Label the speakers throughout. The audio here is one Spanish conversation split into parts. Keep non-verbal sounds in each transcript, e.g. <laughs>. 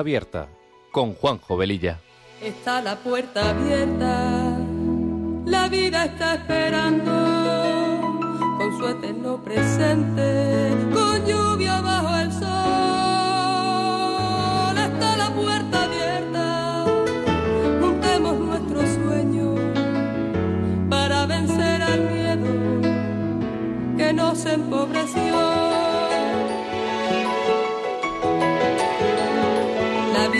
Speaker 1: Abierta con Juanjo Velilla.
Speaker 2: Está la puerta abierta, la vida está esperando con su eterno presente, con lluvia bajo el sol. Está la puerta abierta, juntemos nuestros sueños para vencer al miedo que nos empobreció.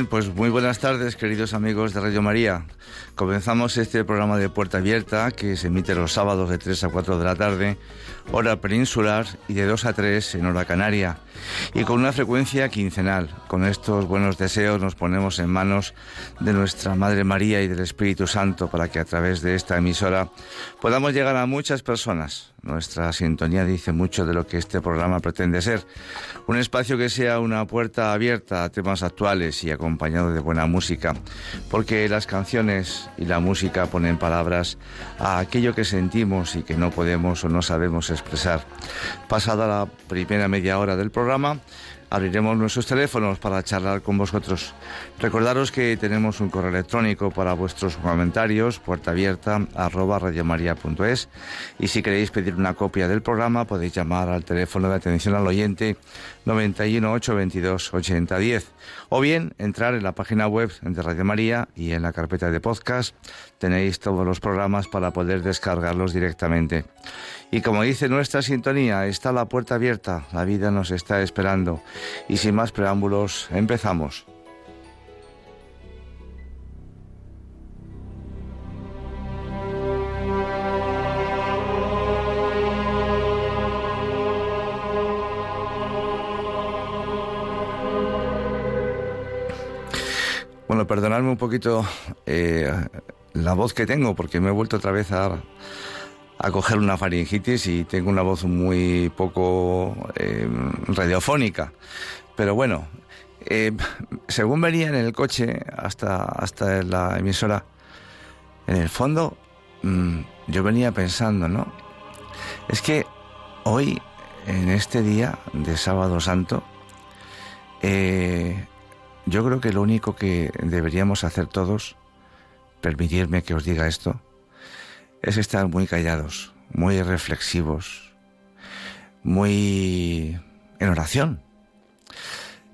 Speaker 3: Bien, pues muy buenas tardes, queridos amigos de Radio María. Comenzamos este programa de Puerta Abierta que se emite los sábados de 3 a 4 de la tarde, hora peninsular, y de 2 a 3 en hora canaria, y con una frecuencia quincenal. Con estos buenos deseos nos ponemos en manos de nuestra Madre María y del Espíritu Santo para que a través de esta emisora podamos llegar a muchas personas. Nuestra sintonía dice mucho de lo que este programa pretende ser. Un espacio que sea una puerta abierta a temas actuales y acompañado de buena música, porque las canciones y la música ponen palabras a aquello que sentimos y que no podemos o no sabemos expresar. Pasada la primera media hora del programa, abriremos nuestros teléfonos para charlar con vosotros. Recordaros que tenemos un correo electrónico para vuestros comentarios, puerta abierta arroba radiomaria.es y si queréis pedir una copia del programa podéis llamar al teléfono de atención al oyente 91 822 8010 o bien entrar en la página web de Radio María y en la carpeta de podcast tenéis todos los programas para poder descargarlos directamente. Y como dice nuestra sintonía, está la puerta abierta, la vida nos está esperando. Y sin más preámbulos, empezamos. Bueno, perdonadme un poquito eh, la voz que tengo, porque me he vuelto otra vez a, a coger una faringitis y tengo una voz muy poco eh, radiofónica. Pero bueno, eh, según venía en el coche hasta, hasta la emisora, en el fondo mm, yo venía pensando, ¿no? Es que hoy, en este día de Sábado Santo, eh, yo creo que lo único que deberíamos hacer todos, permitirme que os diga esto, es estar muy callados, muy reflexivos, muy en oración,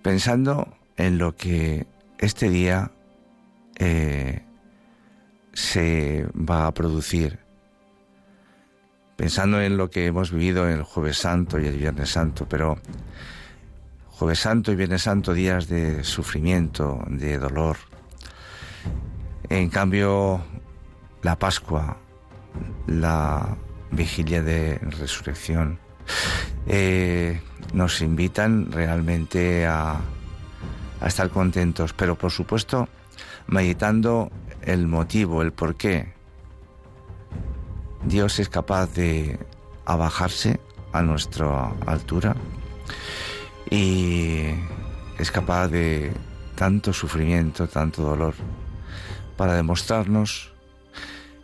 Speaker 3: pensando en lo que este día eh, se va a producir, pensando en lo que hemos vivido el jueves santo y el viernes santo, pero jueves santo y viernes santo días de sufrimiento, de dolor. En cambio, la Pascua, la vigilia de resurrección, eh, nos invitan realmente a, a estar contentos, pero por supuesto meditando el motivo, el por qué Dios es capaz de abajarse a nuestra altura y es capaz de tanto sufrimiento, tanto dolor, para demostrarnos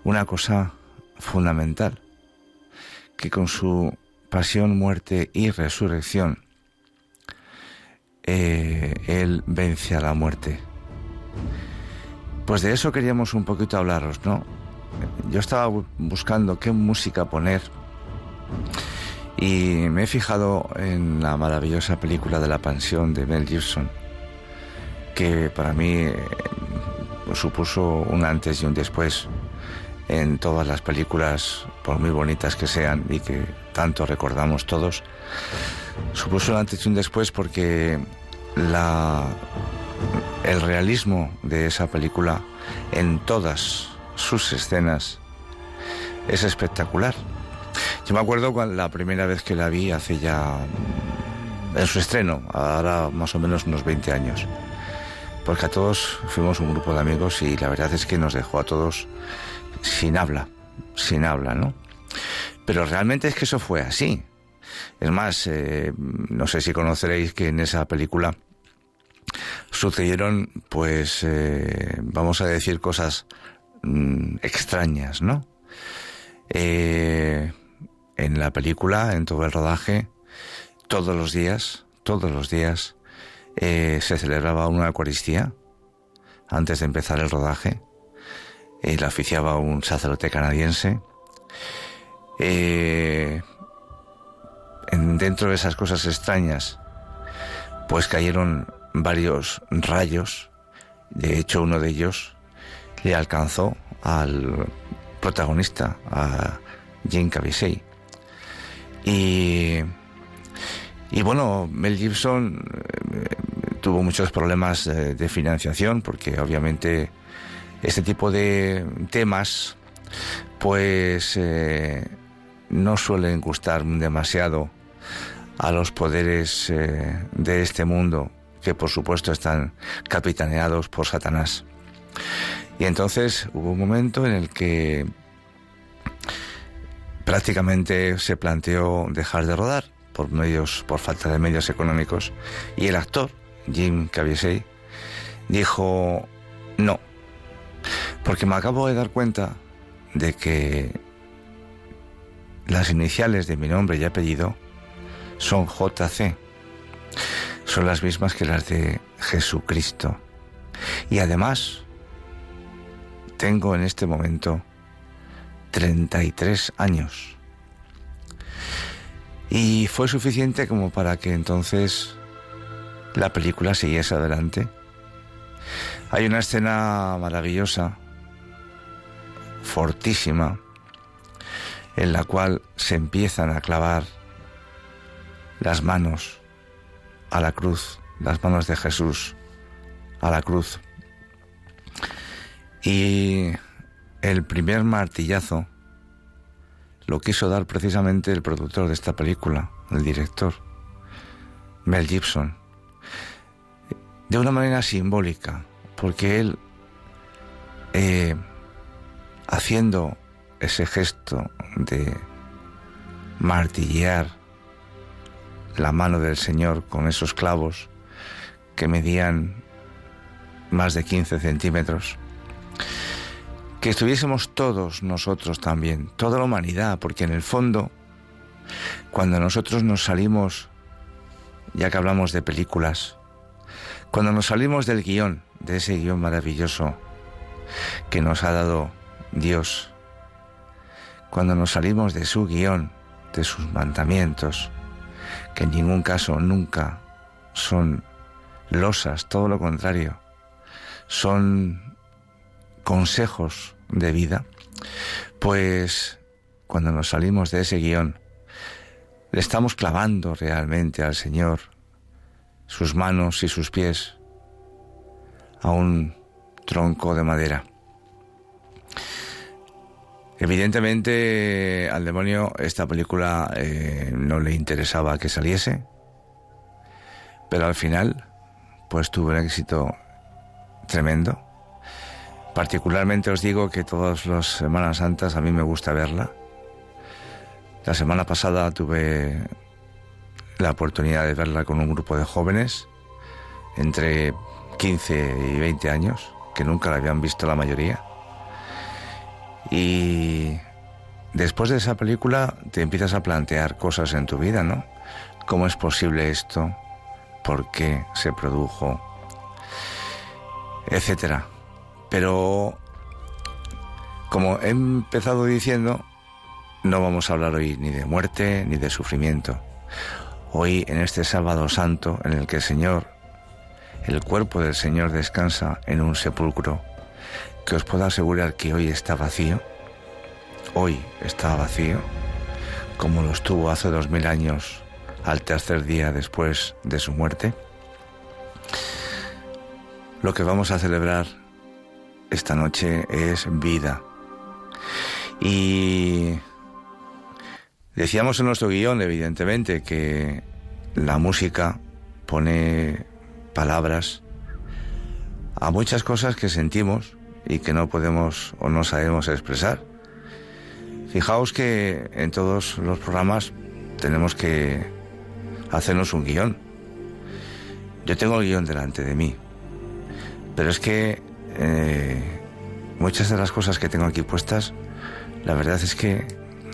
Speaker 3: una cosa fundamental, que con su pasión, muerte y resurrección, eh, Él vence a la muerte. Pues de eso queríamos un poquito hablaros, ¿no? Yo estaba buscando qué música poner y me he fijado en la maravillosa película de la pensión de Mel Gibson, que para mí eh, supuso un antes y un después en todas las películas, por muy bonitas que sean y que tanto recordamos todos. Supuso un antes y un después porque el realismo de esa película en todas sus escenas es espectacular. Yo me acuerdo cuando la primera vez que la vi hace ya en su estreno, ahora más o menos unos 20 años. Porque a todos fuimos un grupo de amigos y la verdad es que nos dejó a todos sin habla, sin habla, ¿no? Pero realmente es que eso fue así. Es más, eh, no sé si conoceréis que en esa película sucedieron, pues, eh, vamos a decir cosas mm, extrañas, ¿no? Eh, en la película, en todo el rodaje, todos los días, todos los días, se celebraba una Eucaristía antes de empezar el rodaje eh, la oficiaba un sacerdote canadiense. Eh, dentro de esas cosas extrañas, pues cayeron varios rayos. De hecho, uno de ellos le alcanzó al protagonista, a Jane Caviezel. Y, y bueno, Mel Gibson eh, tuvo muchos problemas de financiación porque obviamente este tipo de temas pues eh, no suelen gustar demasiado a los poderes eh, de este mundo que por supuesto están capitaneados por Satanás. Y entonces hubo un momento en el que prácticamente se planteó dejar de rodar por medios por falta de medios económicos y el actor Jim Caviezel dijo no porque me acabo de dar cuenta de que las iniciales de mi nombre y apellido son JC. Son las mismas que las de Jesucristo. Y además, tengo en este momento 33 años. Y fue suficiente como para que entonces la película siguiese adelante hay una escena maravillosa, fortísima, en la cual se empiezan a clavar las manos a la cruz, las manos de Jesús a la cruz. Y el primer martillazo lo quiso dar precisamente el productor de esta película, el director, Mel Gibson, de una manera simbólica, porque él, eh, haciendo ese gesto de martillear la mano del Señor con esos clavos que medían más de 15 centímetros, que estuviésemos todos nosotros también, toda la humanidad, porque en el fondo, cuando nosotros nos salimos, ya que hablamos de películas, cuando nos salimos del guion, de ese guion maravilloso que nos ha dado Dios, cuando nos salimos de su guion, de sus mandamientos, que en ningún caso nunca son losas, todo lo contrario, son consejos de vida, pues cuando nos salimos de ese guion, le estamos clavando realmente al Señor sus manos y sus pies a un tronco de madera. Evidentemente al demonio esta película eh, no le interesaba que saliese, pero al final pues tuvo un éxito tremendo. Particularmente os digo que todas las Semanas Santas a mí me gusta verla. La semana pasada tuve la oportunidad de verla con un grupo de jóvenes entre 15 y 20 años, que nunca la habían visto la mayoría. Y después de esa película te empiezas a plantear cosas en tu vida, ¿no? ¿Cómo es posible esto? ¿Por qué se produjo? Etcétera. Pero, como he empezado diciendo, no vamos a hablar hoy ni de muerte ni de sufrimiento. Hoy, en este sábado santo, en el que el Señor, el cuerpo del Señor descansa en un sepulcro, que os puedo asegurar que hoy está vacío, hoy está vacío, como lo estuvo hace dos mil años al tercer día después de su muerte. Lo que vamos a celebrar esta noche es vida. Y decíamos en nuestro guion, evidentemente, que la música pone palabras a muchas cosas que sentimos y que no podemos o no sabemos expresar. Fijaos que en todos los programas tenemos que hacernos un guion. Yo tengo el guion delante de mí, pero es que eh, muchas de las cosas que tengo aquí puestas, la verdad es que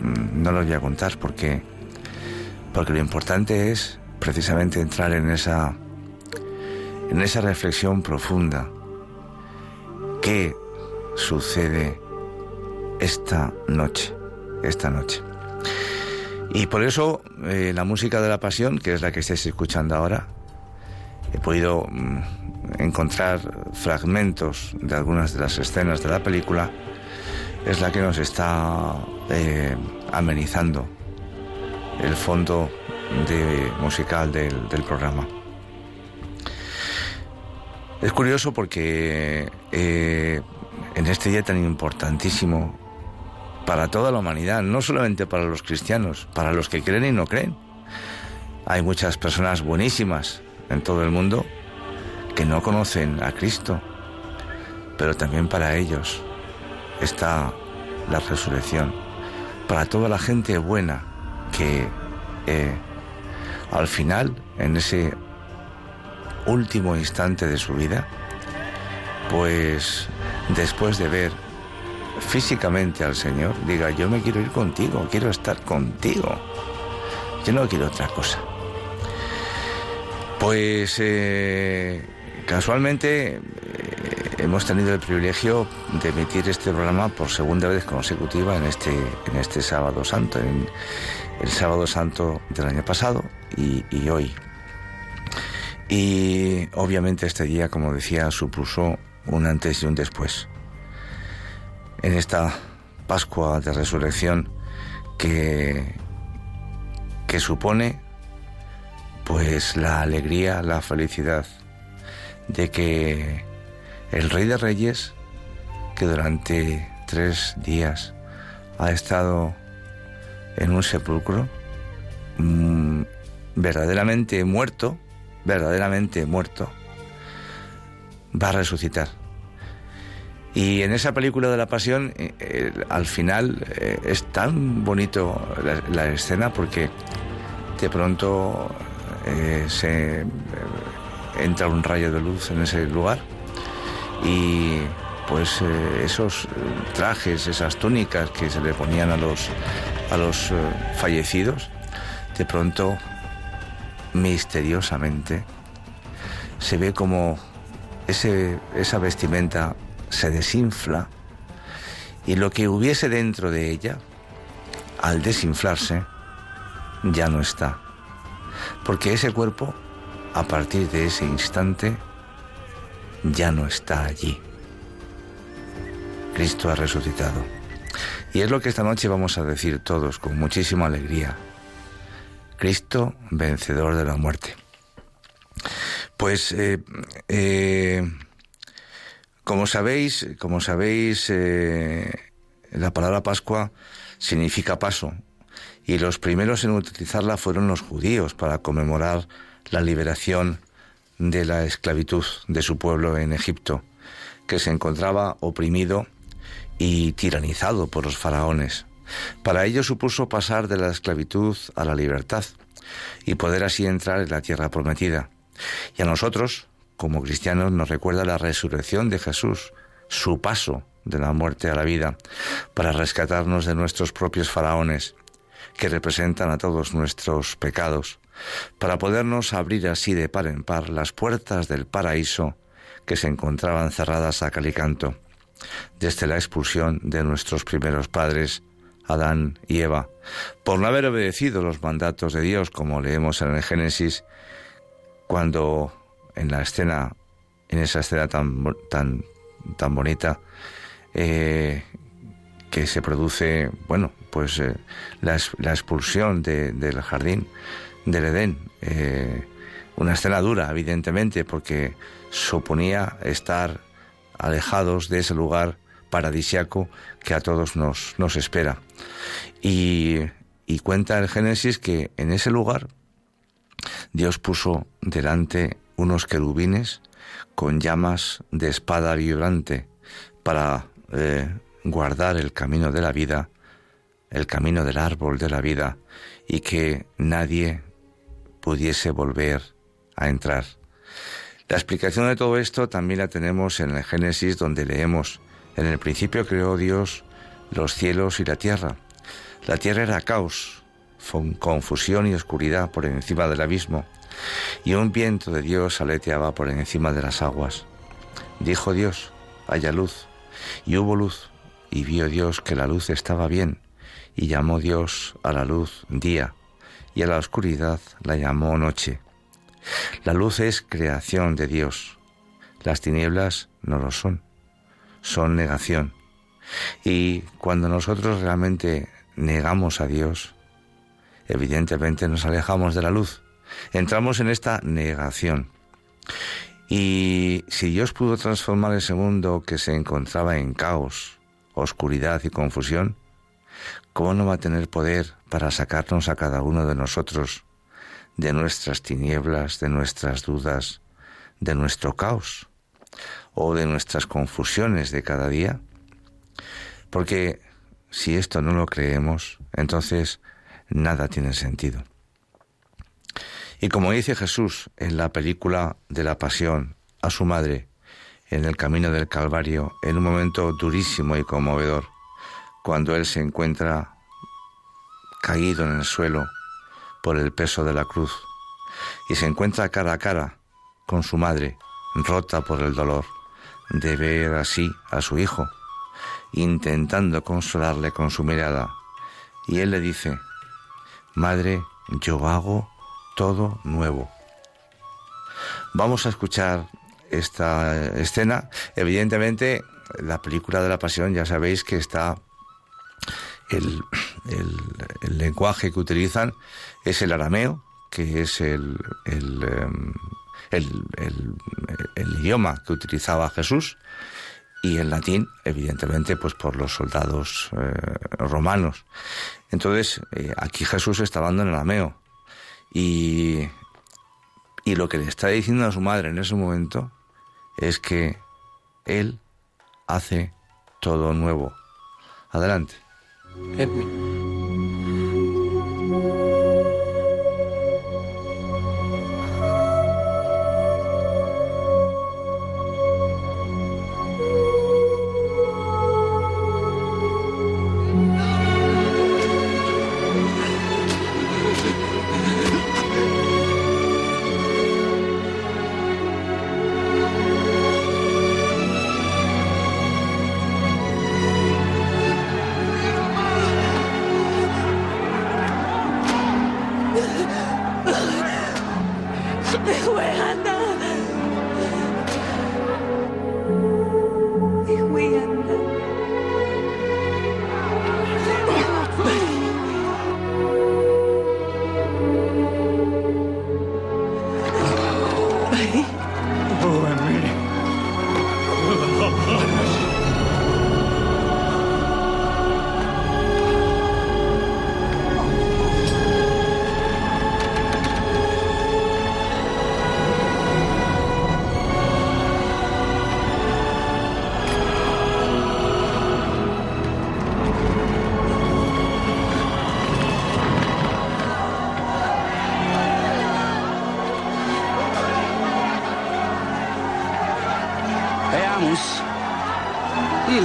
Speaker 3: mm, no las voy a contar porque, porque lo importante es precisamente entrar en esa, en esa reflexión profunda. ¿Qué sucede esta noche? Esta noche. Y por eso eh, la música de la pasión, que es la que estáis escuchando ahora, he podido mm, encontrar fragmentos de algunas de las escenas de la película, es la que nos está eh, amenizando el fondo musical del, programa. Es curioso porque eh, en este día tan importantísimo para toda la humanidad, no solamente para los cristianos, para los que creen y no creen, hay muchas personas buenísimas en todo el mundo que no conocen a Cristo, pero también para ellos está la resurrección, para toda la gente buena que eh, al final, en ese último instante de su vida, pues después de ver físicamente al Señor, diga, yo me quiero ir contigo, quiero estar contigo, yo no quiero otra cosa. Pues eh, Casualmente eh, hemos tenido el privilegio de emitir este programa por segunda vez consecutiva en este, en este sábado santo, en el sábado santo del año pasado y, y hoy. Y obviamente este día, como decía, supuso un antes y un después. En esta Pascua de Resurrección que, que supone pues la alegría, la felicidad de que el Rey de Reyes, que durante tres días ha estado en un sepulcro, mmm, verdaderamente muerto, verdaderamente muerto, va a resucitar. Y en esa película de la Pasión, eh, eh, al final eh, es tan bonito la, escena porque de pronto se entra un rayo de luz en ese lugar y pues esos trajes, esas túnicas que se le ponían a los, a los fallecidos, de pronto, misteriosamente, se ve como ese, esa vestimenta se desinfla y lo que hubiese dentro de ella, al desinflarse, ya no está. Porque ese cuerpo a partir de ese instante ya no está allí. Cristo ha resucitado. Y es lo que esta noche vamos a decir todos con muchísima alegría. Cristo vencedor de la muerte. Pues eh, eh, como sabéis, como sabéis, eh, la palabra Pascua significa paso, y los primeros en utilizarla fueron los judíos para conmemorar la liberación de la esclavitud de su pueblo en Egipto, que se encontraba oprimido y tiranizado por los faraones. Para ello supuso pasar de la esclavitud a la libertad y poder así entrar en la tierra prometida. Y a nosotros, como cristianos, nos recuerda la resurrección de Jesús su paso de la muerte a la vida, para rescatarnos de nuestros propios faraones, que representan a todos nuestros pecados, para podernos abrir así de par en par las puertas del paraíso que se encontraban cerradas a calicanto, desde la expulsión de nuestros primeros padres, Adán y Eva, por no haber obedecido los mandatos de Dios, como leemos en el Génesis, cuando en la escena, en esa escena tan, tan, tan bonita, eh, que se produce, bueno, pues eh, la, expulsión del jardín del Edén. Eh, una escena dura, evidentemente, porque suponía estar alejados de ese lugar paradisiaco que a todos nos, nos espera. Y, y cuenta el Génesis que en ese lugar Dios puso delante unos querubines con llamas de espada vibrante para eh, guardar el camino de la vida, el camino del árbol de la vida, y que nadie pudiese volver a entrar. La explicación de todo esto también la tenemos en el Génesis donde leemos, en el principio creó Dios los cielos y la tierra. La tierra era caos, confusión y oscuridad por encima del abismo, y un viento de Dios aleteaba por encima de las aguas. Dijo Dios, haya luz, y hubo luz, y vio Dios que la luz estaba bien, y llamó Dios a la luz día, y a la oscuridad la llamó noche. La luz es creación de Dios, las tinieblas no lo son, son negación. Y cuando nosotros realmente negamos a Dios, evidentemente nos alejamos de la luz, entramos en esta negación. Y si Dios pudo transformar ese mundo que se encontraba en caos, oscuridad y confusión, ¿cómo no va a tener poder para sacarnos a cada uno de nosotros de nuestras tinieblas, de nuestras dudas, de nuestro caos o de nuestras confusiones de cada día? Porque si esto no lo creemos, entonces nada tiene sentido. Y como dice Jesús en la película de la Pasión a su madre en el camino del Calvario, en un momento durísimo y conmovedor, cuando él se encuentra caído en el suelo por el peso de la cruz y se encuentra cara a cara con su madre, rota por el dolor de ver así a su hijo, intentando consolarle con su mirada. Y él le dice, Madre, yo hago todo nuevo. Vamos a escuchar esta escena. Evidentemente, la película de la pasión ya sabéis que está el, lenguaje que utilizan es el arameo, que es el, el, em, idioma que utilizaba Jesús, y el latín, evidentemente, pues por los soldados eh, romanos. Entonces, eh, aquí Jesús está hablando en arameo. Y, y lo que le está diciendo a su madre en ese momento es que Él hace todo nuevo. Adelante.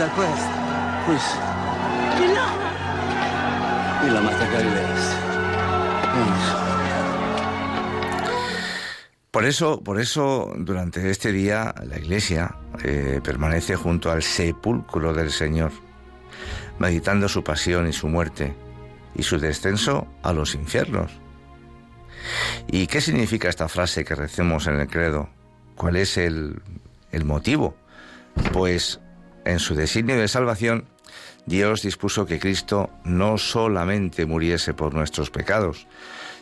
Speaker 4: Da questa. Questo. E no! E la matacari
Speaker 3: Por eso, por eso, durante este día, la Iglesia eh, permanece junto al sepulcro del Señor, meditando su pasión y su muerte, y su descenso a los infiernos. ¿Y qué significa esta frase que recemos en el credo? ¿Cuál es el, el motivo? Pues en su designio de salvación, Dios dispuso que Cristo no solamente muriese por nuestros pecados,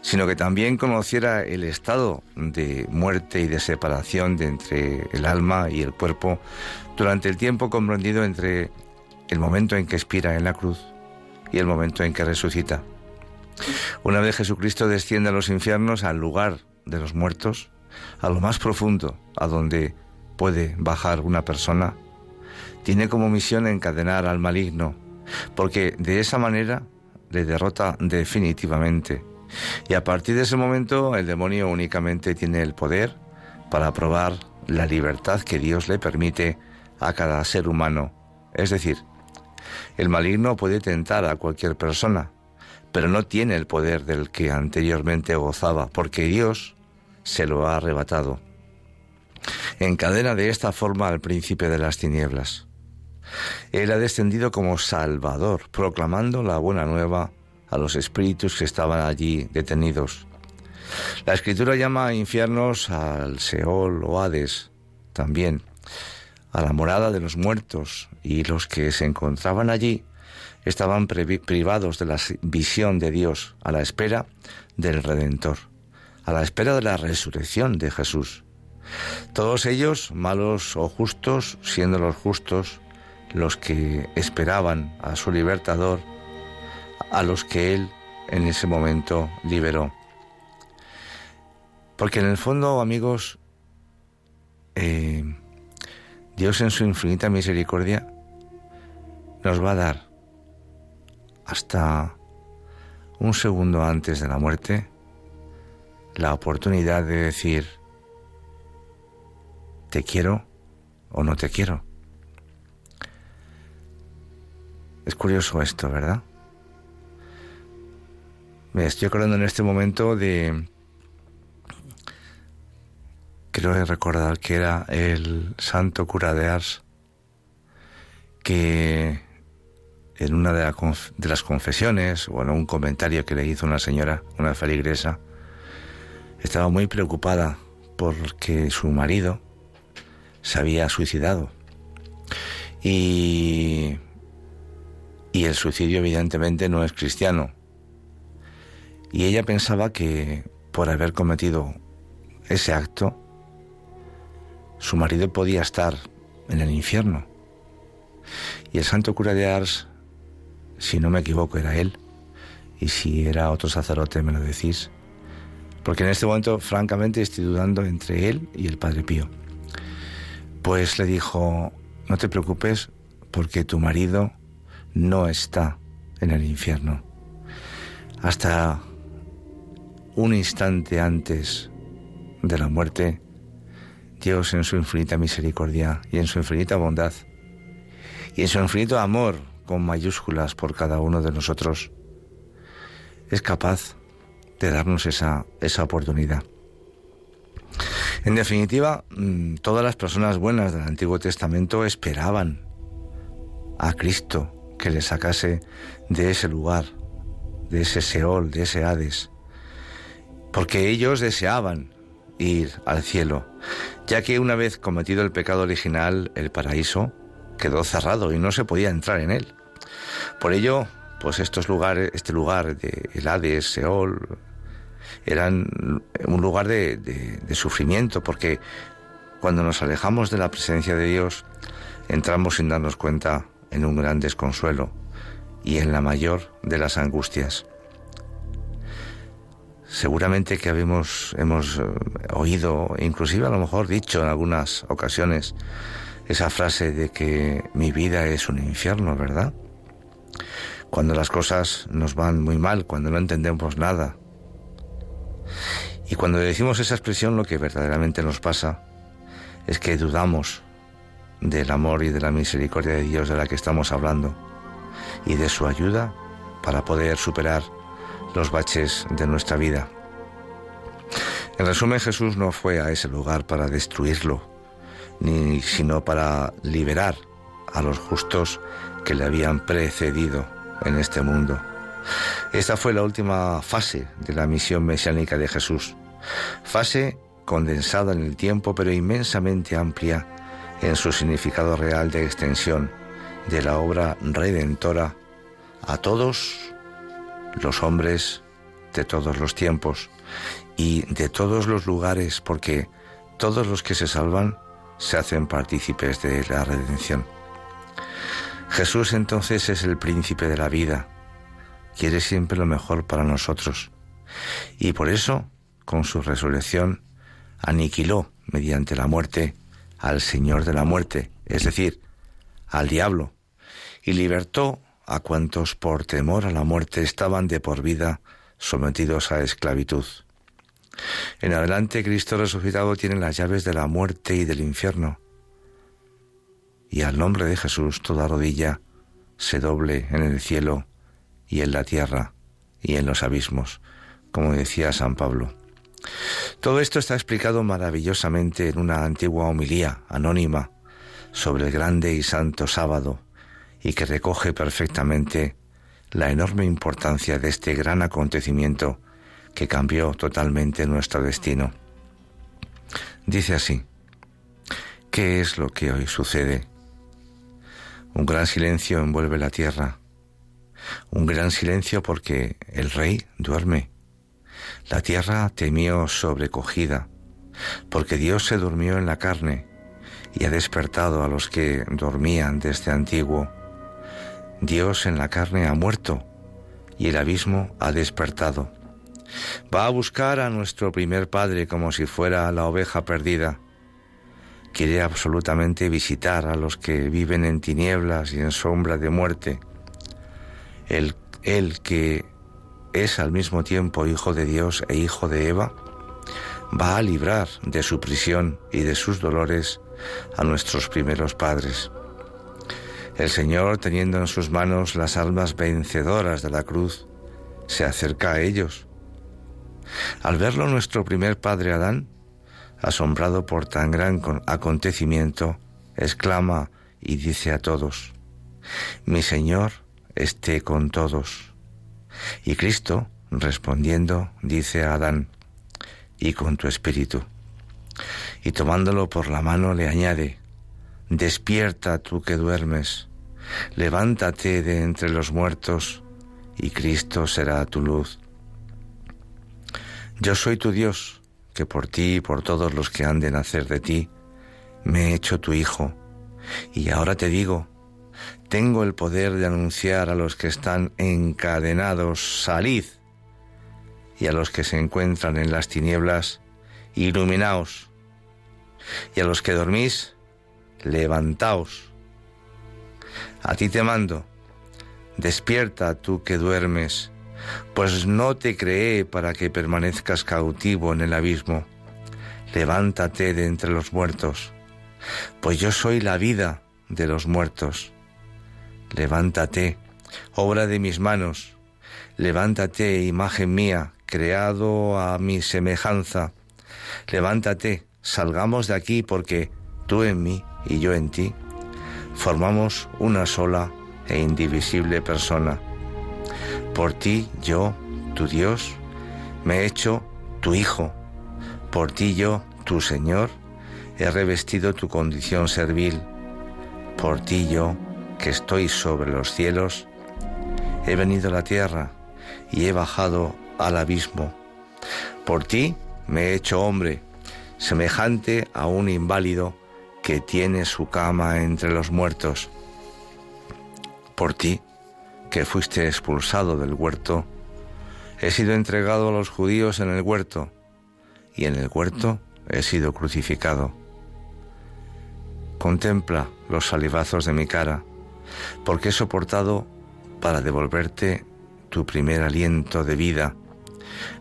Speaker 3: sino que también conociera el estado de muerte y de separación de entre el alma y el cuerpo durante el tiempo comprendido entre el momento en que expira en la cruz y el momento en que resucita. Una vez Jesucristo desciende a los infiernos, al lugar de los muertos, a lo más profundo, a donde puede bajar una persona, tiene como misión encadenar al maligno, porque de esa manera le derrota definitivamente. Y a partir de ese momento el demonio únicamente tiene el poder para probar la libertad que Dios le permite a cada ser humano. Es decir, el maligno puede tentar a cualquier persona, pero no tiene el poder del que anteriormente gozaba, porque Dios se lo ha arrebatado. Encadena de esta forma al príncipe de las tinieblas. Él ha descendido como Salvador, proclamando la buena nueva a los espíritus que estaban allí detenidos. La escritura llama a infiernos al Seol o Hades también, a la morada de los muertos, y los que se encontraban allí estaban privados de la visión de Dios a la espera del Redentor, a la espera de la resurrección de Jesús. Todos ellos, malos o justos, siendo los justos, los que esperaban a su libertador, a los que Él en ese momento liberó. Porque en el fondo, amigos, eh, Dios en su infinita misericordia nos va a dar hasta un segundo antes de la muerte la oportunidad de decir, te quiero o no te quiero. Es curioso esto, ¿verdad? Me estoy acordando en este momento de... Creo recordar que era el santo cura de Ars, que en una de, de, las confesiones o en un comentario que le hizo una señora, una feligresa, estaba muy preocupada porque su marido se había suicidado. Y y el suicidio evidentemente no es cristiano. Y ella pensaba que por haber cometido ese acto, su marido podía estar en el infierno. Y el santo cura de Ars, si no me equivoco, era él. Y si era otro sacerdote, me lo decís. Porque en este momento, francamente, estoy dudando entre él y el Padre Pío. Pues le dijo, no te preocupes, porque tu marido no está en el infierno. Hasta un instante antes de la muerte, Dios en su infinita misericordia y en su infinita bondad y en su infinito amor con mayúsculas por cada uno de nosotros, es capaz de darnos esa, esa oportunidad. En definitiva, mm, todas las personas buenas del Antiguo Testamento esperaban a Cristo que le sacase de ese lugar, de ese Seol, de ese Hades, porque ellos deseaban ir al cielo, ya que una vez cometido el pecado original, el paraíso quedó cerrado y no se podía entrar en él. Por ello, pues estos lugares, este lugar de el Hades, Seol, eran un lugar de, de sufrimiento, porque cuando nos alejamos de la presencia de Dios, entramos sin darnos cuenta en un gran desconsuelo y en la mayor de las angustias. Seguramente que habemos, hemos eh, oído, inclusive a lo mejor dicho en algunas ocasiones, esa frase de que mi vida es un infierno, ¿verdad? Cuando las cosas nos van muy mal, cuando no entendemos nada. Y cuando decimos esa expresión lo que verdaderamente nos pasa es que dudamos del amor y de la misericordia de Dios de la que estamos hablando y de su ayuda para poder superar los baches de nuestra vida. En resumen, Jesús no fue a ese lugar para destruirlo, ni sino para liberar a los justos que le habían precedido en este mundo. Esta fue la última fase de la misión mesiánica de Jesús, fase condensada en el tiempo pero inmensamente amplia en su significado real de extensión de la obra redentora a todos los hombres de todos los tiempos y de todos los lugares, porque todos los que se salvan se hacen partícipes de la redención. Jesús entonces es el príncipe de la vida, quiere siempre lo mejor para nosotros, y por eso, con su resurrección, aniquiló mediante la muerte al Señor de la muerte, es decir, al diablo, y libertó a cuantos por temor a la muerte estaban de por vida sometidos a esclavitud. En adelante Cristo resucitado tiene las llaves de la muerte y del infierno. Y al nombre de Jesús toda rodilla se doble en el cielo y en la tierra y en los abismos, como decía San Pablo. Todo esto está explicado maravillosamente en una antigua homilía anónima sobre el grande y santo sábado y que recoge perfectamente la enorme importancia de este gran acontecimiento que cambió totalmente nuestro destino. Dice así, ¿qué es lo que hoy sucede? Un gran silencio envuelve la tierra, un gran silencio porque el rey duerme. La tierra temió sobrecogida, porque Dios se durmió en la carne y ha despertado a los que dormían desde antiguo Dios en la carne ha muerto y el abismo ha despertado. Va a buscar a nuestro primer Padre como si fuera la oveja perdida. Quiere absolutamente visitar a los que viven en tinieblas y en sombra de muerte. El, el que es al mismo tiempo hijo de Dios e hijo de Eva, va a librar de su prisión y de sus dolores a nuestros primeros padres. El Señor, teniendo en sus manos las almas vencedoras de la cruz, se acerca a ellos. Al verlo nuestro primer padre Adán, asombrado por tan gran acontecimiento, exclama y dice a todos, Mi Señor esté con todos. Y Cristo, respondiendo, dice a Adán, y con tu espíritu. Y tomándolo por la mano le añade, Despierta tú que duermes, levántate de entre los muertos, y Cristo será tu luz. Yo soy tu Dios, que por ti y por todos los que han de nacer de ti, me he hecho tu Hijo, y ahora te digo, tengo el poder de anunciar a los que están encadenados, salid, y a los que se encuentran en las tinieblas, iluminaos, y a los que dormís, levantaos. A ti te mando, despierta tú que duermes, pues no te creé para que permanezcas cautivo en el abismo. Levántate de entre los muertos, pues yo soy la vida de los muertos. Levántate, obra de mis manos, levántate, imagen mía, creado a mi semejanza. Levántate, salgamos de aquí porque tú en mí y yo en ti, formamos una sola e indivisible persona. Por ti yo, tu Dios, me he hecho tu Hijo. Por ti yo, tu Señor, he revestido tu condición servil. Por ti yo, que estoy sobre los cielos, he venido a la tierra y he bajado al abismo. Por ti me he hecho hombre, semejante a un inválido que tiene su cama entre los muertos. Por ti, que fuiste expulsado del huerto, he sido entregado a los judíos en el huerto, y en el huerto he sido crucificado. Contempla los salivazos de mi cara, porque he soportado para devolverte tu primer aliento de vida.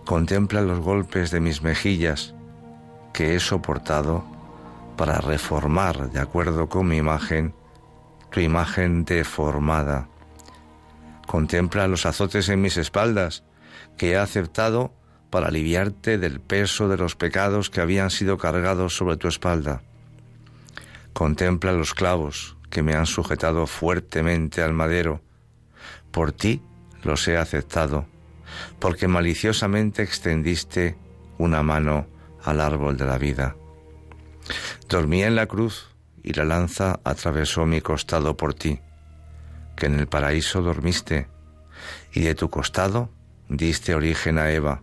Speaker 3: Contempla los golpes de mis mejillas, que he soportado para reformar, de acuerdo con mi imagen, tu imagen deformada. Contempla los azotes en mis espaldas que he aceptado para aliviarte del peso de los pecados que habían sido cargados sobre tu espalda. Contempla los clavos que me han sujetado fuertemente al madero. Por ti los he aceptado, porque maliciosamente extendiste una mano al árbol de la vida. Dormí en la cruz y la lanza atravesó mi costado por ti, que en el paraíso dormiste, y de tu costado diste origen a Eva.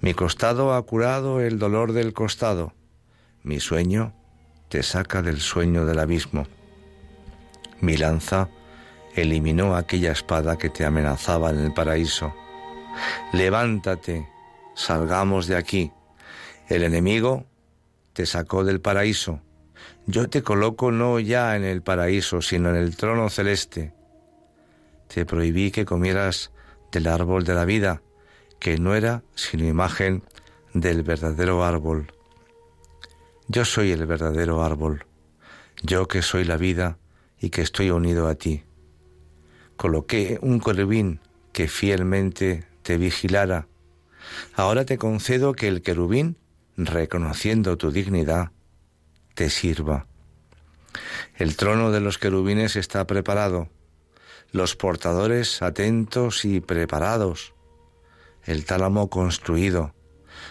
Speaker 3: Mi costado ha curado el dolor del costado, mi sueño te saca del sueño del abismo. Mi lanza eliminó aquella espada que te amenazaba en el paraíso. Levántate, salgamos de aquí. El enemigo te sacó del paraíso. Yo te coloco no ya en el paraíso, sino en el trono celeste. Te prohibí que comieras del árbol de la vida, que no era sino imagen del verdadero árbol. Yo soy el verdadero árbol, yo que soy la vida y que estoy unido a ti. Coloqué un querubín que fielmente te vigilara. Ahora te concedo que el querubín, reconociendo tu dignidad, te sirva. El trono de los querubines está preparado, los portadores atentos y preparados, el tálamo construido,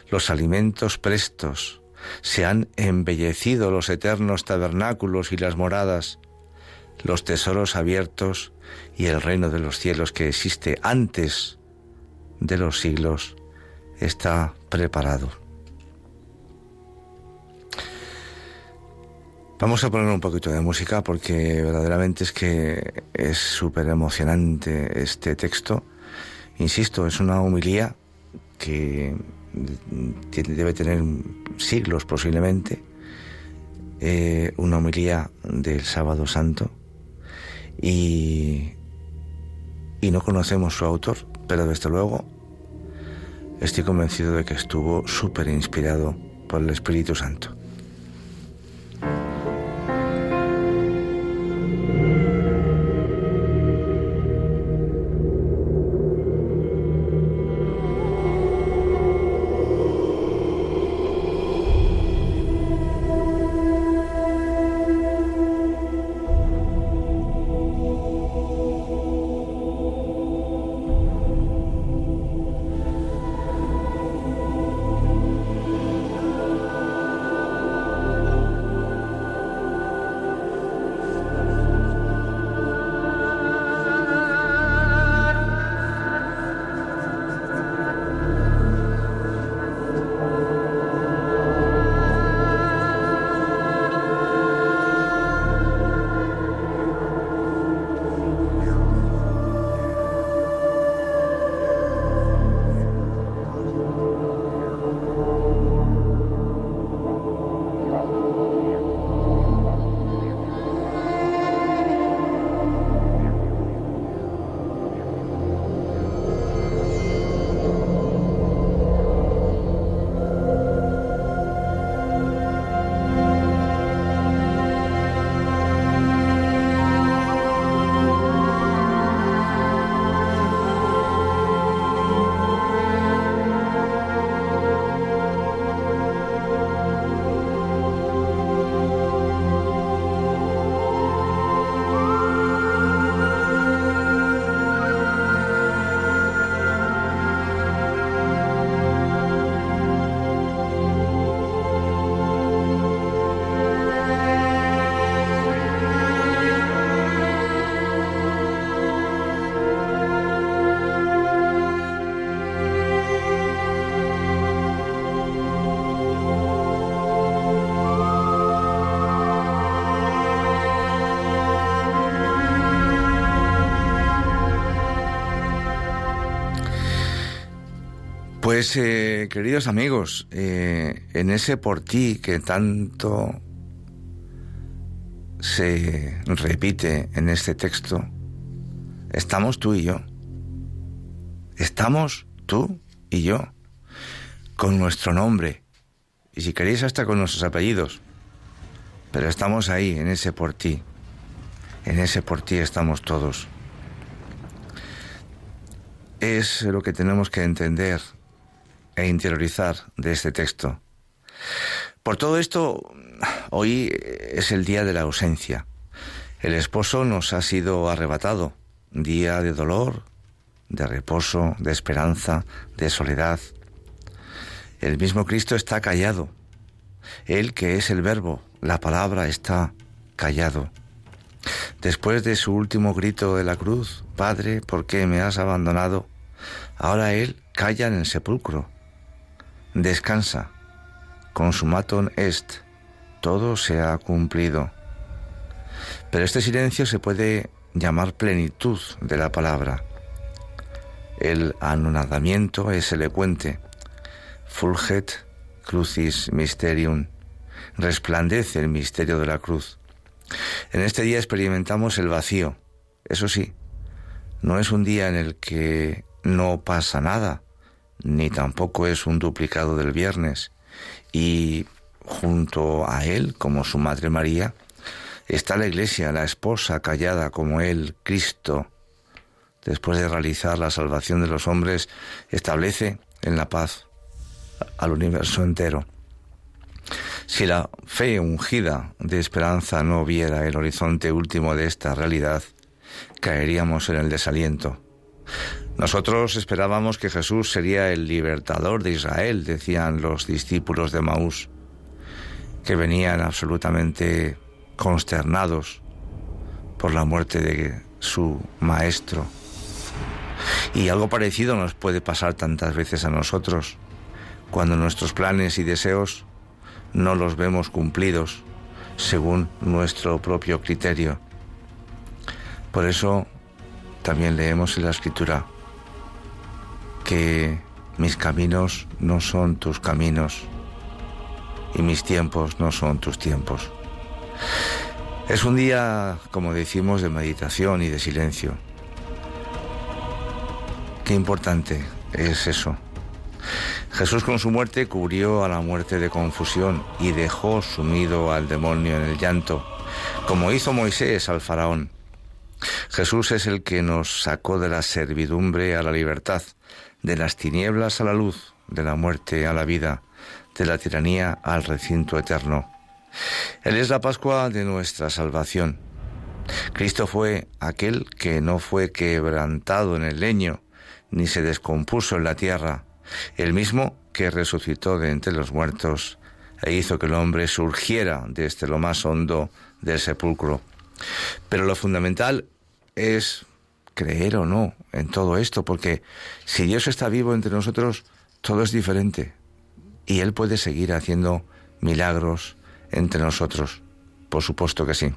Speaker 3: los alimentos prestos, se han embellecido los eternos tabernáculos y las moradas, los tesoros abiertos y el reino de los cielos que existe antes de los siglos está preparado. Vamos a poner un poquito de música porque verdaderamente es que es súper emocionante este texto. Insisto, es una humilía que debe tener siglos posiblemente, eh, una homilía del sábado santo y, y no conocemos su autor, pero desde luego estoy convencido de que estuvo súper inspirado por el Espíritu Santo. Pues, eh, queridos amigos, eh, en ese por ti que tanto se repite en este texto, estamos tú y yo. Estamos tú y yo, con nuestro nombre, y si queréis hasta con nuestros apellidos. Pero estamos ahí, en ese por ti. En ese por ti estamos todos. Es lo que tenemos que entender e interiorizar de este texto. Por todo esto, hoy es el día de la ausencia. El esposo nos ha sido arrebatado, día de dolor, de reposo, de esperanza, de soledad. El mismo Cristo está callado. Él que es el verbo, la palabra está callado. Después de su último grito de la cruz, Padre, ¿por qué me has abandonado? Ahora Él calla en el sepulcro. Descansa. Consumaton est. Todo se ha cumplido. Pero este silencio se puede llamar plenitud de la palabra. El anonadamiento es elocuente. Fulget crucis mysterium. Resplandece el misterio de la cruz. En este día experimentamos el vacío. Eso sí, no es un día en el que no pasa nada, ni tampoco es un duplicado del viernes. Y junto a él, como su Madre María, está la Iglesia, la esposa callada como él, Cristo, después de realizar la salvación de los hombres, establece en la paz al universo entero. Si la fe ungida de esperanza no viera el horizonte último de esta realidad, caeríamos en el desaliento. Nosotros esperábamos que Jesús sería el libertador de Israel, decían los discípulos de Maús, que venían absolutamente consternados por la muerte de su maestro. Y algo parecido nos puede pasar tantas veces a nosotros, cuando nuestros planes y deseos no los vemos cumplidos según nuestro propio criterio. Por eso también leemos en la escritura que mis caminos no son tus caminos y mis tiempos no son tus tiempos. Es un día, como decimos, de meditación y de silencio. Qué importante es eso. Jesús con su muerte cubrió a la muerte de confusión y dejó sumido al demonio en el llanto, como hizo Moisés al faraón. Jesús es el que nos sacó de la servidumbre a la libertad, de las tinieblas a la luz, de la muerte a la vida, de la tiranía al recinto eterno. Él es la Pascua de nuestra salvación. Cristo fue aquel que no fue quebrantado en el leño, ni se descompuso en la tierra, el mismo que resucitó de entre los muertos e hizo que el hombre surgiera desde lo más hondo del sepulcro. Pero lo fundamental es creer o no en todo esto, porque si Dios está vivo entre nosotros, todo es diferente. Y Él puede seguir haciendo milagros entre nosotros. Por supuesto que sí.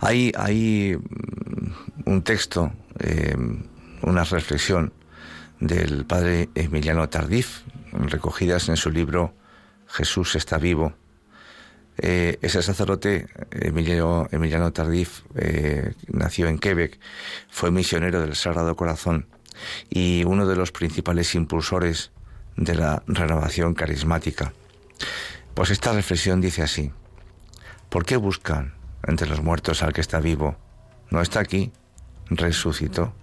Speaker 3: Hay, hay mm, un texto, eh, una reflexión del padre Emiliano Tardif, recogidas en su libro Jesús está vivo. Eh, ese sacerdote, Emiliano, Tardif, eh, nació en Quebec, fue misionero del Sagrado Corazón y uno de los principales impulsores de la renovación carismática. Pues esta reflexión dice así, ¿por qué buscan entre los muertos al que está vivo? No está aquí, resucitó.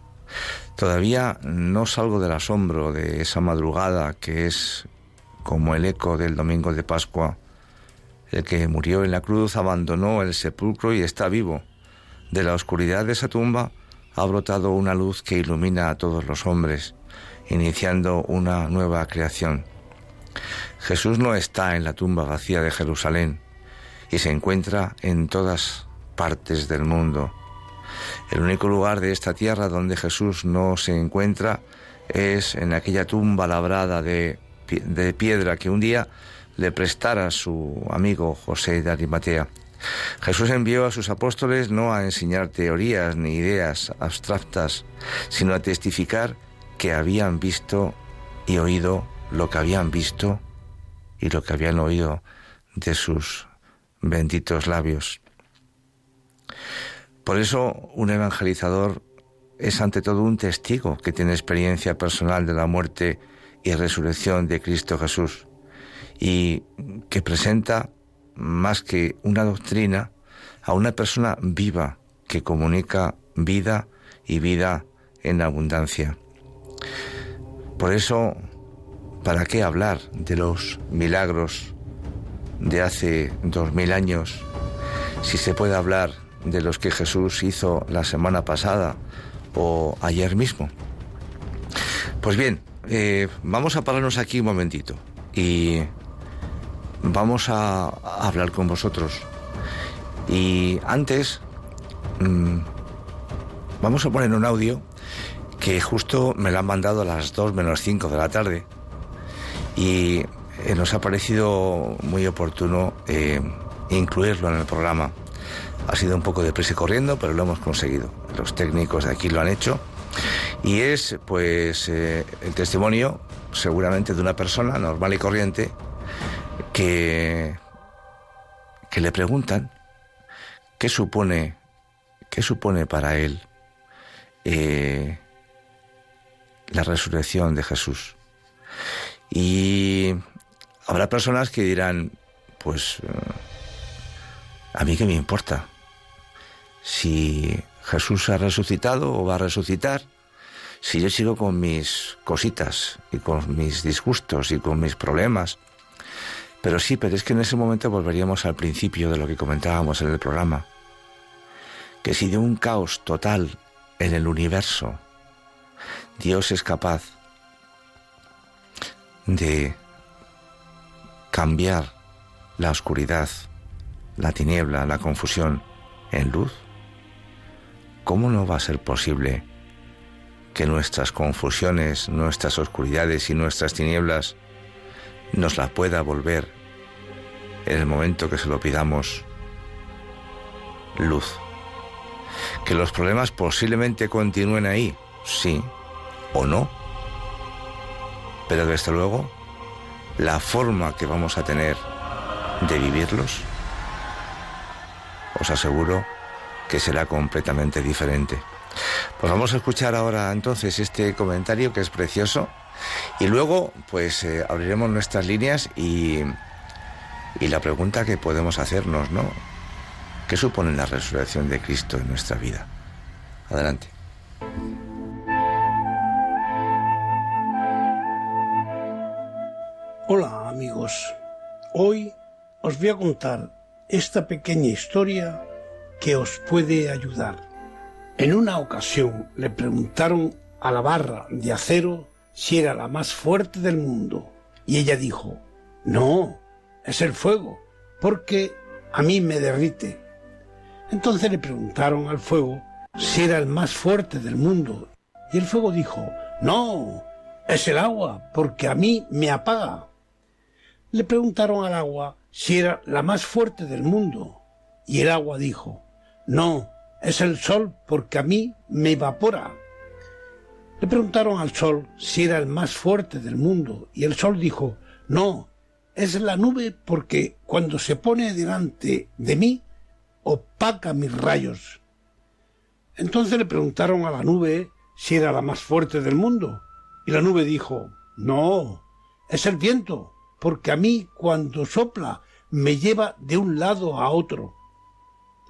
Speaker 3: Todavía no salgo del asombro de esa madrugada que es como el eco del domingo de Pascua. El que murió en la cruz abandonó el sepulcro y está vivo. De la oscuridad de esa tumba ha brotado una luz que ilumina a todos los hombres, iniciando una nueva creación. Jesús no está en la tumba vacía de Jerusalén y se encuentra en todas partes del mundo. El único lugar de esta tierra donde Jesús no se encuentra es en aquella tumba labrada de, piedra que un día le prestara su amigo José de Arimatea. Jesús envió a sus apóstoles no a enseñar teorías ni ideas abstractas, sino a testificar que habían visto y oído lo que habían visto y lo que habían oído de sus benditos labios. Por eso un evangelizador es ante todo un testigo que tiene experiencia personal de la muerte y resurrección de Cristo Jesús y que presenta más que una doctrina, a una persona viva que comunica vida y vida en abundancia. Por eso, ¿para qué hablar de los milagros de hace dos mil años si se puede hablar de los que Jesús hizo la semana pasada o ayer mismo? Pues bien, eh, vamos a pararnos aquí un momentito y vamos a, hablar con vosotros. Y antes, mm, vamos a poner un audio que justo me lo han mandado a las 2 menos 5 de la tarde y eh, nos ha parecido muy oportuno eh, incluirlo en el programa. Ha sido un poco de prisa corriendo, pero lo hemos conseguido. Los técnicos de aquí lo han hecho. Y es, pues, eh, el testimonio, seguramente, de una persona normal y corriente que, que le preguntan qué supone, qué supone para él eh, la resurrección de Jesús. Y habrá personas que dirán, pues, eh, a mí qué me importa si Jesús ha resucitado o va a resucitar, si yo sigo con mis cositas y con mis disgustos y con mis problemas pero sí, pero es que en ese momento volveríamos al principio de lo que comentábamos en el programa. Que si de un caos total en el universo, Dios es capaz de cambiar la oscuridad, la tiniebla, la confusión en luz, ¿cómo no va a ser posible que nuestras confusiones, nuestras oscuridades y nuestras tinieblas nos la pueda volver en el momento que se lo pidamos luz. Que los problemas posiblemente continúen ahí, sí o no, pero desde luego la forma que vamos a tener de vivirlos, os aseguro que será completamente diferente. Pues vamos a escuchar ahora entonces este comentario que es precioso y luego, pues eh, abriremos nuestras líneas y, y la pregunta que podemos hacernos, ¿no? ¿Qué supone la resurrección de Cristo en nuestra vida? Adelante.
Speaker 5: Hola amigos, hoy os voy a contar esta pequeña historia que os puede ayudar. En una ocasión le preguntaron a la barra de acero si era la más fuerte del mundo. Y ella dijo, no, es el fuego, porque a mí me derrite. Entonces le preguntaron al fuego si era el más fuerte del mundo. Y el fuego dijo, no, es el agua, porque a mí me apaga. Le preguntaron al agua si era la más fuerte del mundo. Y el agua dijo, no, es el sol, porque a mí me evapora. Le preguntaron al sol si era el más fuerte del mundo y el sol dijo, no, es la nube porque cuando se pone delante de mí opaca mis rayos. Entonces le preguntaron a la nube si era la más fuerte del mundo y la nube dijo, no, es el viento porque a mí cuando sopla me lleva de un lado a otro.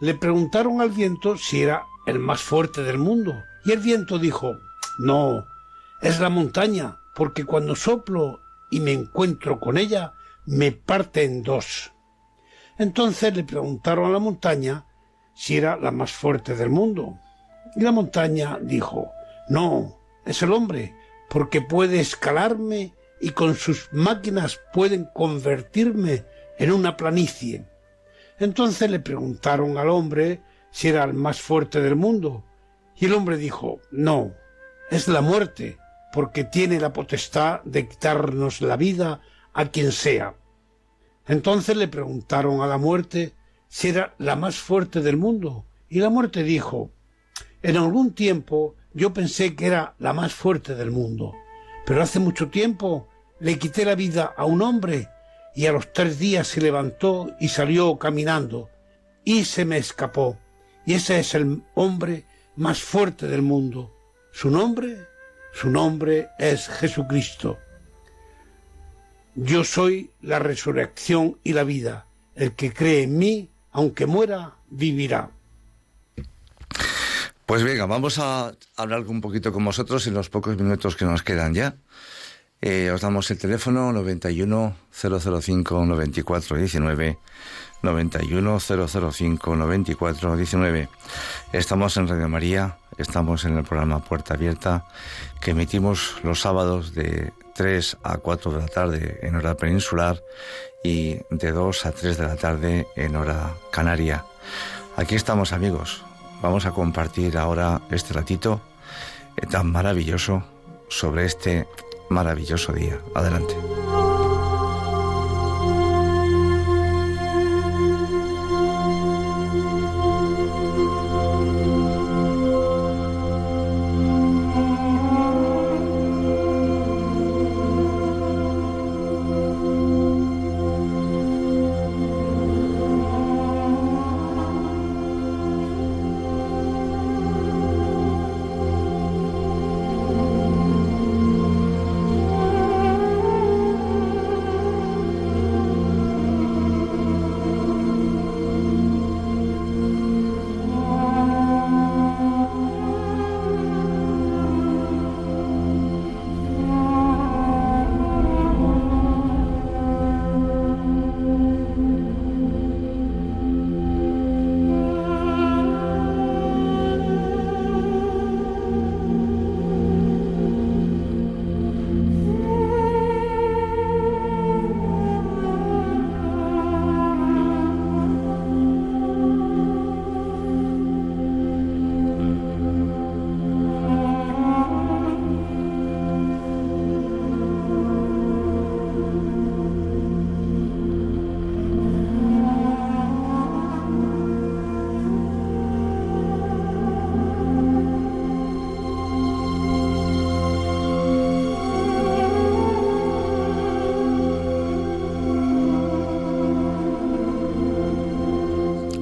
Speaker 5: Le preguntaron al viento si era el más fuerte del mundo y el viento dijo, no, es la montaña, porque cuando soplo y me encuentro con ella, me parte en dos. Entonces le preguntaron a la montaña si era la más fuerte del mundo. Y la montaña dijo, no, es el hombre, porque puede escalarme y con sus máquinas pueden convertirme en una planicie. Entonces le preguntaron al hombre si era el más fuerte del mundo. Y el hombre dijo, no, es la muerte, porque tiene la potestad de quitarnos la vida a quien sea. Entonces le preguntaron a la muerte si era la más fuerte del mundo, y la muerte dijo En algún tiempo yo pensé que era la más fuerte del mundo, pero hace mucho tiempo le quité la vida a un hombre y a los tres días se levantó y salió caminando y se me escapó. Y ese es el hombre más fuerte del mundo. Su nombre, su nombre es Jesucristo. Yo soy la resurrección y la vida. el que cree en mí, aunque muera, vivirá.
Speaker 3: Pues venga, vamos a hablar un poquito con vosotros en los pocos minutos que nos quedan ya. Eh, os damos el teléfono 91 005 94 19 91 005 94 19. Estamos en Radio María, estamos en el programa Puerta Abierta que emitimos los sábados de 3 a 4 de la tarde en hora peninsular y de 2 a 3 de la tarde en hora canaria. Aquí estamos amigos, vamos a compartir ahora este ratito eh, tan maravilloso sobre este maravilloso día. Adelante.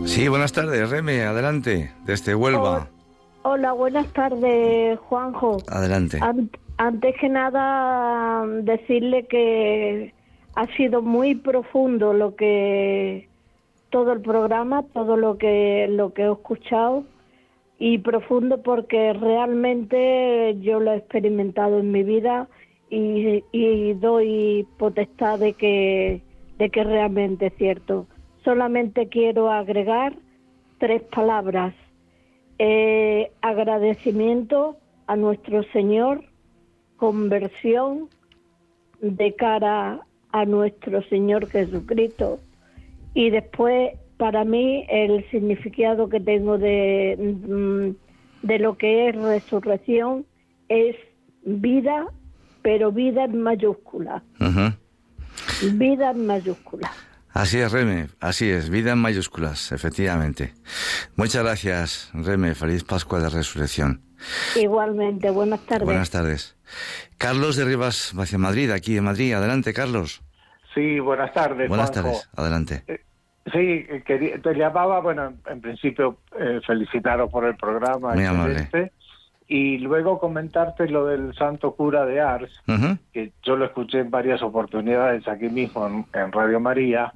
Speaker 3: Sí, buenas tardes, Reme, adelante, desde Huelva.
Speaker 6: Hola, buenas tardes, Juanjo.
Speaker 3: Adelante.
Speaker 6: antes que nada, decirle que ha sido muy profundo lo que todo el programa, todo lo que lo que he escuchado y profundo porque realmente yo lo he experimentado en mi vida y, y doy potestad de que de que realmente es cierto solamente quiero agregar tres palabras. Eh, agradecimiento a nuestro Señor, conversión de cara a nuestro Señor Jesucristo y después para mí el significado que tengo de, mm, de lo que es resurrección es vida, pero vida en mayúscula. Vida en mayúscula.
Speaker 3: Así es, Reme, así es, vida en mayúsculas, efectivamente. Muchas gracias, Reme, feliz Pascua de Resurrección.
Speaker 6: Igualmente, buenas tardes.
Speaker 3: Buenas tardes. Carlos de Rivas, hacia Madrid, aquí en Madrid. Adelante, Carlos.
Speaker 7: Sí, buenas tardes.
Speaker 3: Buenas tardes, adelante.
Speaker 7: Eh, sí, te llamaba, bueno, en principio, eh, felicitaros por el programa.
Speaker 3: Muy amable
Speaker 7: y luego comentarte lo del santo cura de Ars, que yo lo escuché en varias oportunidades aquí mismo en, Radio María.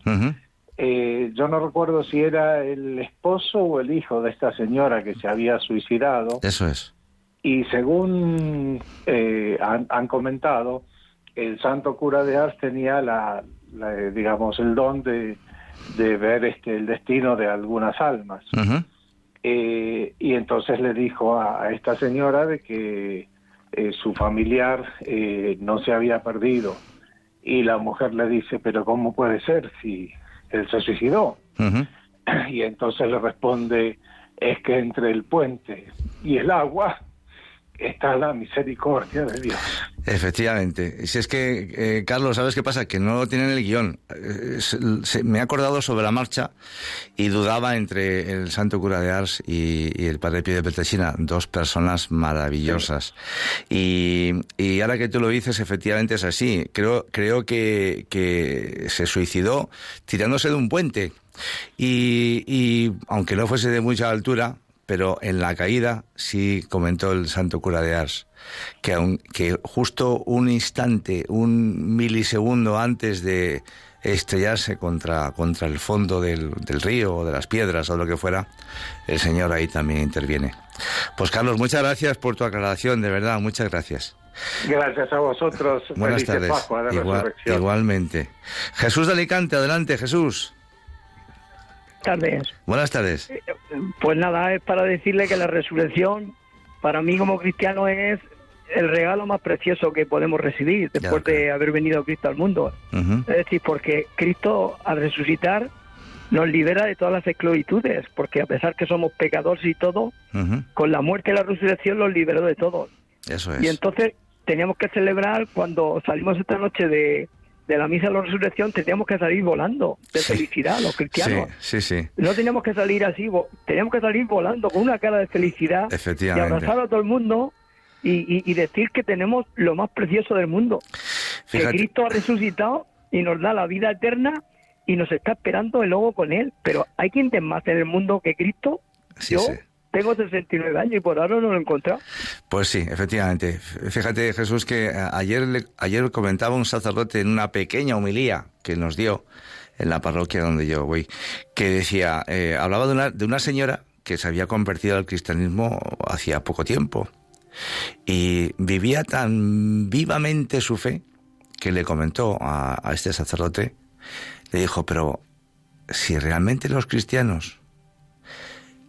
Speaker 7: Eh, yo no recuerdo si era el esposo o el hijo de esta señora que se había suicidado.
Speaker 3: Eso es.
Speaker 7: Y según eh, han, comentado, el santo cura de Ars tenía la, digamos, el don de, de ver este el destino de algunas almas. Eh, y entonces le dijo a, esta señora de que eh, su familiar eh, no se había perdido. Y la mujer le dice, pero ¿cómo puede ser si él se suicidó? <clears throat> Y entonces le responde, es que entre el puente y el agua está la misericordia de Dios.
Speaker 3: Efectivamente. Si es que, eh, Carlos, ¿sabes qué pasa? Que no tienen el guion. Eh, me he acordado sobre la marcha y dudaba entre el santo cura de Ars y, el padre Pío de Petresina, dos personas maravillosas. Y, ahora que tú lo dices, efectivamente es así. Creo, creo que, que se suicidó tirándose de un puente. Y, y aunque no fuese de mucha altura, pero en la caída sí comentó el santo cura de Ars que, que justo un instante, un milisegundo antes de estrellarse contra, contra el fondo del, del río o de las piedras o lo que fuera, el Señor ahí también interviene. Pues Carlos, muchas gracias por tu aclaración, de verdad, muchas gracias.
Speaker 7: Gracias a vosotros.
Speaker 3: Buenas tardes. Igual- igualmente. Jesús de Alicante, adelante, Jesús.
Speaker 8: Tardes.
Speaker 3: Buenas tardes.
Speaker 8: Pues nada, es para decirle que la resurrección para mí como cristiano es el regalo más precioso que podemos recibir después de haber venido Cristo al mundo. Es decir, porque Cristo al resucitar nos libera de todas las esclavitudes, porque a pesar que somos pecadores y todo, con la muerte y la resurrección los liberó de todo.
Speaker 3: Eso es.
Speaker 8: Y entonces teníamos que celebrar cuando salimos esta noche de, de la misa de la resurrección, teníamos que salir volando de felicidad los cristianos.
Speaker 3: Sí, sí, sí.
Speaker 8: No teníamos que salir así, teníamos que salir volando con una cara de felicidad y
Speaker 3: Efectivamente.
Speaker 8: abrazar a todo el mundo y, y- y decir que tenemos lo más precioso del mundo,
Speaker 3: Fíjate.
Speaker 8: que Cristo ha resucitado y nos da la vida eterna y nos está esperando el luego con él. Pero hay quien más en el mundo que Cristo.
Speaker 3: Sí,
Speaker 8: Yo
Speaker 3: sí.
Speaker 8: Tengo 69 años y por ahora no lo he encontrado.
Speaker 3: Pues sí, efectivamente. Fíjate, Jesús, que ayer, le- ayer comentaba un sacerdote en una pequeña homilía que nos dio en la parroquia donde yo voy, que decía, eh, hablaba de una, de una señora que se había convertido al cristianismo hacía poco tiempo y vivía tan vivamente su fe que le comentó a este sacerdote, le dijo, pero si realmente los cristianos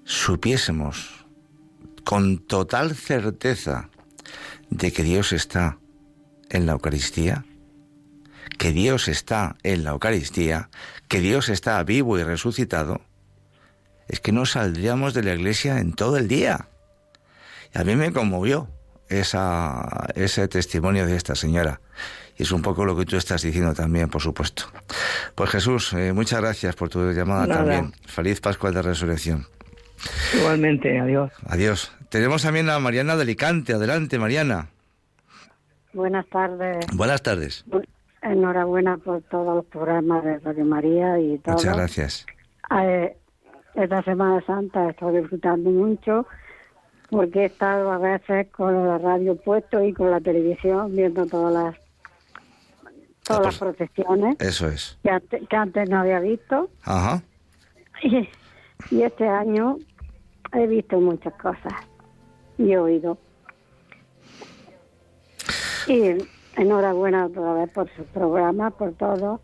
Speaker 3: supiésemos con total certeza de que Dios está en la Eucaristía, que Dios está en la Eucaristía, que Dios está vivo y resucitado, es que no saldríamos de la iglesia en todo el día. Y a mí me conmovió esa, ese testimonio de esta señora. Y es un poco lo que tú estás diciendo también, por supuesto. Pues Jesús, eh, muchas gracias por tu llamada
Speaker 8: Nada.
Speaker 3: también. Feliz Pascua de Resurrección.
Speaker 8: Igualmente, adiós.
Speaker 3: Adiós. Tenemos también a Mariana de Alicante. Adelante, Mariana.
Speaker 9: Buenas tardes.
Speaker 3: Buenas tardes.
Speaker 9: Enhorabuena por todos los programas de Radio María y todo.
Speaker 3: Muchas gracias.
Speaker 9: Eh, esta Semana Santa he estado disfrutando mucho porque he estado a veces con la radio puesto y con la televisión viendo todas las todas las procesiones
Speaker 3: Eso es.
Speaker 9: que antes, que antes no había visto
Speaker 3: Ajá.
Speaker 9: y, y este año he visto muchas cosas y he oído. Y enhorabuena otra vez por su programa, por todo,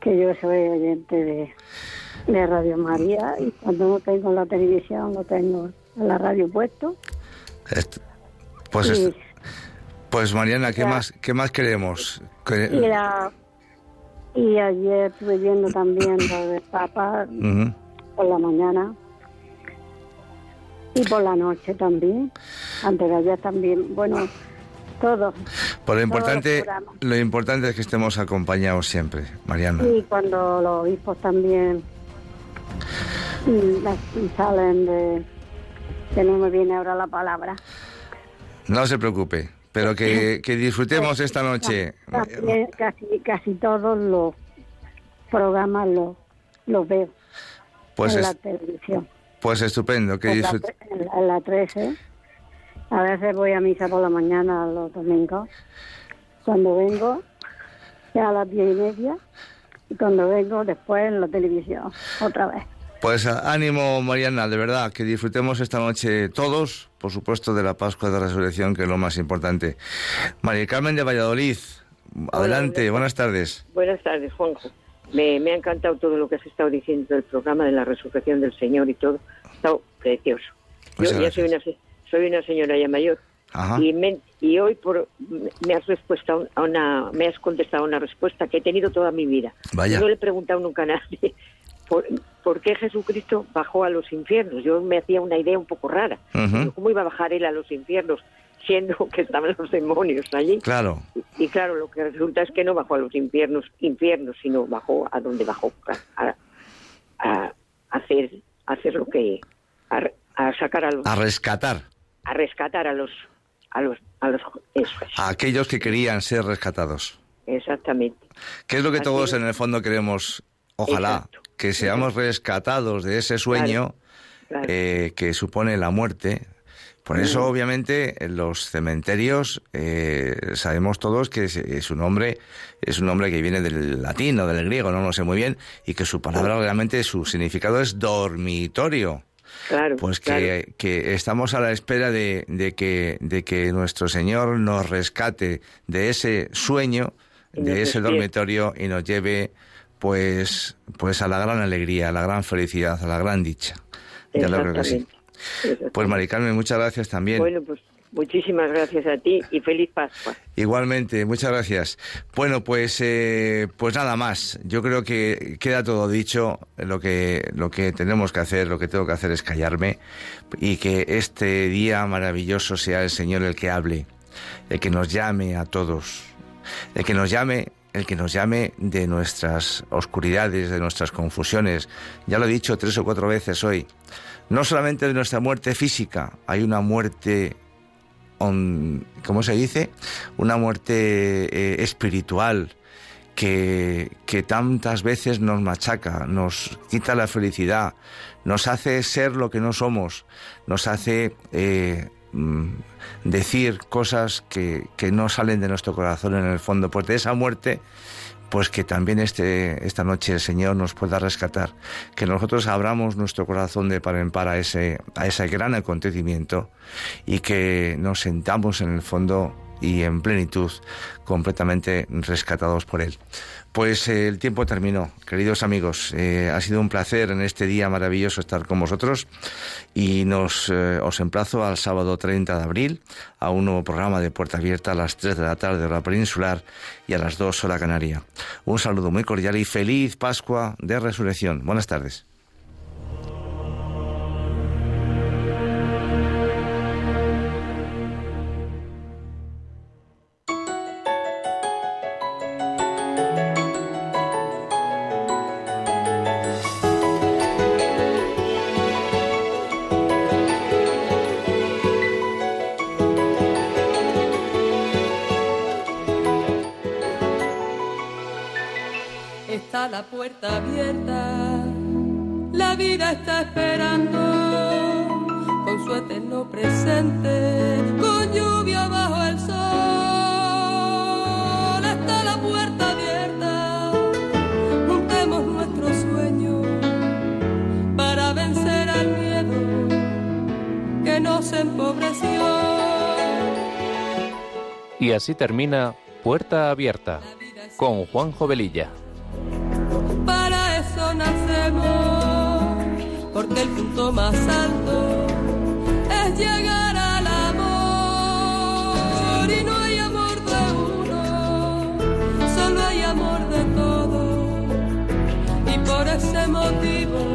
Speaker 9: que yo soy oyente de, de Radio María y cuando no tengo la televisión lo tengo en la radio puesto.
Speaker 3: Est- pues,
Speaker 9: y,
Speaker 3: pues Mariana, ¿qué más, qué más queremos? Que-
Speaker 9: y, la- y ayer estuve viendo también lo del Papa por la mañana y por la noche también, antes de ayer también, bueno, todo.
Speaker 3: Por lo
Speaker 9: Todos
Speaker 3: importante, lo importante es que estemos acompañados siempre, Mariana.
Speaker 9: Y cuando los obispos también mm, salen de... que no me viene ahora la palabra.
Speaker 3: No se preocupe, pero que, <laughs> que disfrutemos esta noche.
Speaker 9: También casi, casi todos los programas los, los veo
Speaker 3: Pues,
Speaker 9: en
Speaker 3: es-
Speaker 9: la televisión.
Speaker 3: Pues estupendo, que
Speaker 9: en, la,
Speaker 3: disfrut-
Speaker 9: en la- la 13. A veces voy a misa por la mañana los domingos. Cuando vengo, ya a las diez y media. Y cuando vengo, después en la televisión, otra vez.
Speaker 3: Pues a- ánimo, Mariana, de verdad, que disfrutemos esta noche todos, por supuesto, de la Pascua de Resurrección, que es lo más importante. María Carmen de Valladolid, adelante, buenas tardes.
Speaker 10: Buenas tardes, Juanjo. Me, me ha encantado todo lo que has estado diciendo del programa de la resurrección del Señor y todo. Ha estado precioso. Yo ya soy una, soy una señora ya mayor
Speaker 3: Ajá.
Speaker 10: y, me- y hoy por, me has respuesto a una, me has contestado una respuesta que he tenido toda mi vida.
Speaker 3: Vaya.
Speaker 10: No le he preguntado nunca a nadie <laughs> por, por qué Jesucristo bajó a los infiernos. Yo me hacía una idea un poco rara. ¿Cómo iba a bajar él a los infiernos siendo <laughs> que estaban los demonios allí?
Speaker 3: Claro,
Speaker 10: Y claro, lo que resulta es que no bajó a los infiernos, infiernos sino bajó a donde bajó, a, a- a hacer, a hacer lo que, a, a sacar a los,
Speaker 3: a rescatar
Speaker 10: a rescatar a los, a los, a los, eso es,
Speaker 3: a aquellos que querían ser rescatados.
Speaker 10: exactamente.
Speaker 3: ¿Qué es lo que
Speaker 10: Así
Speaker 3: todos en el fondo queremos? Ojalá
Speaker 10: Exacto.
Speaker 3: que seamos rescatados de ese sueño
Speaker 10: Claro.
Speaker 3: eh, que supone la muerte, Por eso, obviamente, en los cementerios eh, sabemos todos que su nombre es un nombre que viene del latín o del griego, no lo sé muy bien, y que su palabra realmente, su significado es dormitorio.
Speaker 10: Claro,
Speaker 3: pues que, que, estamos a la espera de, de, que, de que nuestro Señor nos rescate de ese sueño, de ese dormitorio y nos lleve pues, pues a la gran alegría, a la gran felicidad, a la gran dicha. Ya lo creo que sí. Pues Mari Carmen, muchas gracias también.
Speaker 10: Bueno, pues muchísimas gracias a ti y feliz Pascua.
Speaker 3: Igualmente, muchas gracias. Bueno, pues eh, pues nada más. Yo creo que queda todo dicho. Lo que lo que tenemos que hacer, lo que tengo que hacer es callarme y que este día maravilloso sea el Señor el que hable, el que nos llame a todos, el que nos llame el que nos llame de nuestras oscuridades, de nuestras confusiones. Ya lo he dicho tres o cuatro veces hoy. No solamente de nuestra muerte física, hay una muerte, ¿cómo se dice? Una muerte eh, espiritual que, que tantas veces nos machaca, nos quita la felicidad, nos hace ser lo que no somos, nos hace eh, mm, decir cosas que, que, no salen de nuestro corazón en el fondo. Pues de esa muerte pues que también este, esta noche el Señor nos pueda rescatar, que nosotros abramos nuestro corazón de par en par a ese, a ese gran acontecimiento y que nos sentamos en el fondo y en plenitud, completamente rescatados por Él. Pues eh, el tiempo terminó, queridos amigos. Eh, ha sido un placer en este día maravilloso estar con vosotros y nos eh, os emplazo al sábado 30 de abril a un nuevo programa de Puerta Abierta a las 3 de la tarde hora peninsular y a las 2 hora canaria. Un saludo muy cordial y feliz Pascua de Resurrección. Buenas tardes.
Speaker 1: Así termina Puerta Abierta con Juan Jovelilla
Speaker 2: nacemos, porque el punto más alto es llegar al amor. Y no hay amor de uno, solo hay amor de todos. Y por ese motivo